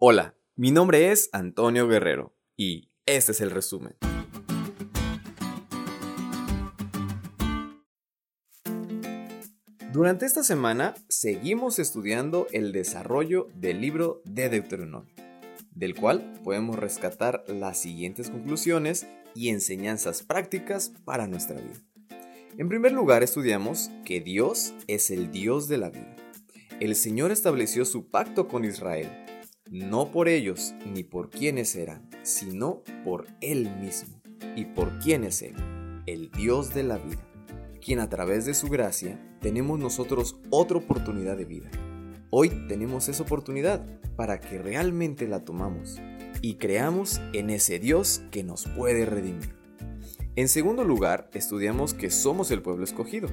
Hola, mi nombre es Antonio Guerrero y este es el resumen. Durante esta semana seguimos estudiando el desarrollo del libro de Deuteronomio, del cual podemos rescatar las siguientes conclusiones y enseñanzas prácticas para nuestra vida. En primer lugar, estudiamos que Dios es el Dios de la vida. El Señor estableció su pacto con Israel no por ellos ni por quienes eran, sino por Él mismo. ¿Y por quién es Él? El Dios de la vida, quien a través de su gracia tenemos nosotros otra oportunidad de vida. Hoy tenemos esa oportunidad para que realmente la tomamos y creamos en ese Dios que nos puede redimir. En segundo lugar, estudiamos que somos el pueblo escogido.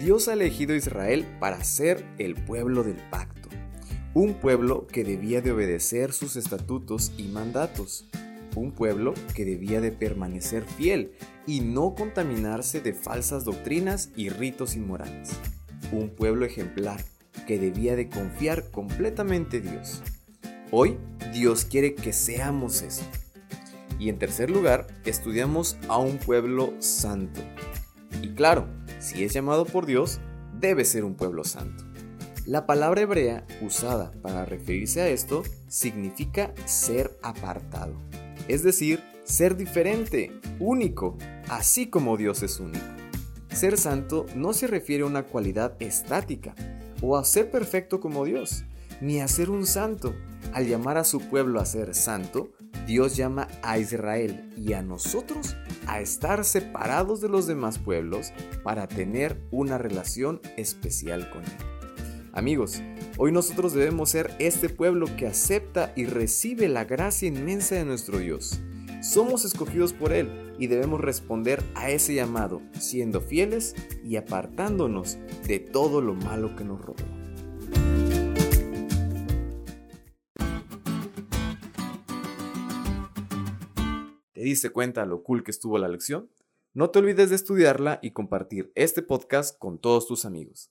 Dios ha elegido a Israel para ser el pueblo del pacto un pueblo que debía de obedecer sus estatutos y mandatos. Un pueblo que debía de permanecer fiel y no contaminarse de falsas doctrinas y ritos inmorales. Un pueblo ejemplar que debía de confiar completamente en Dios. Hoy Dios quiere que seamos eso. Y en tercer lugar, estudiamos a un pueblo santo. Y claro, si es llamado por Dios, debe ser un pueblo santo. La palabra hebrea usada para referirse a esto significa ser apartado, es decir, ser diferente, único, así como Dios es único. Ser santo no se refiere a una cualidad estática o a ser perfecto como Dios, ni a ser un santo. Al llamar a su pueblo a ser santo, Dios llama a Israel y a nosotros a estar separados de los demás pueblos para tener una relación especial con Él. Amigos, hoy nosotros debemos ser este pueblo que acepta y recibe la gracia inmensa de nuestro Dios. Somos escogidos por Él y debemos responder a ese llamado, siendo fieles y apartándonos de todo lo malo que nos rodea. ¿Te diste cuenta lo cool que estuvo la lección? No te olvides de estudiarla y compartir este podcast con todos tus amigos.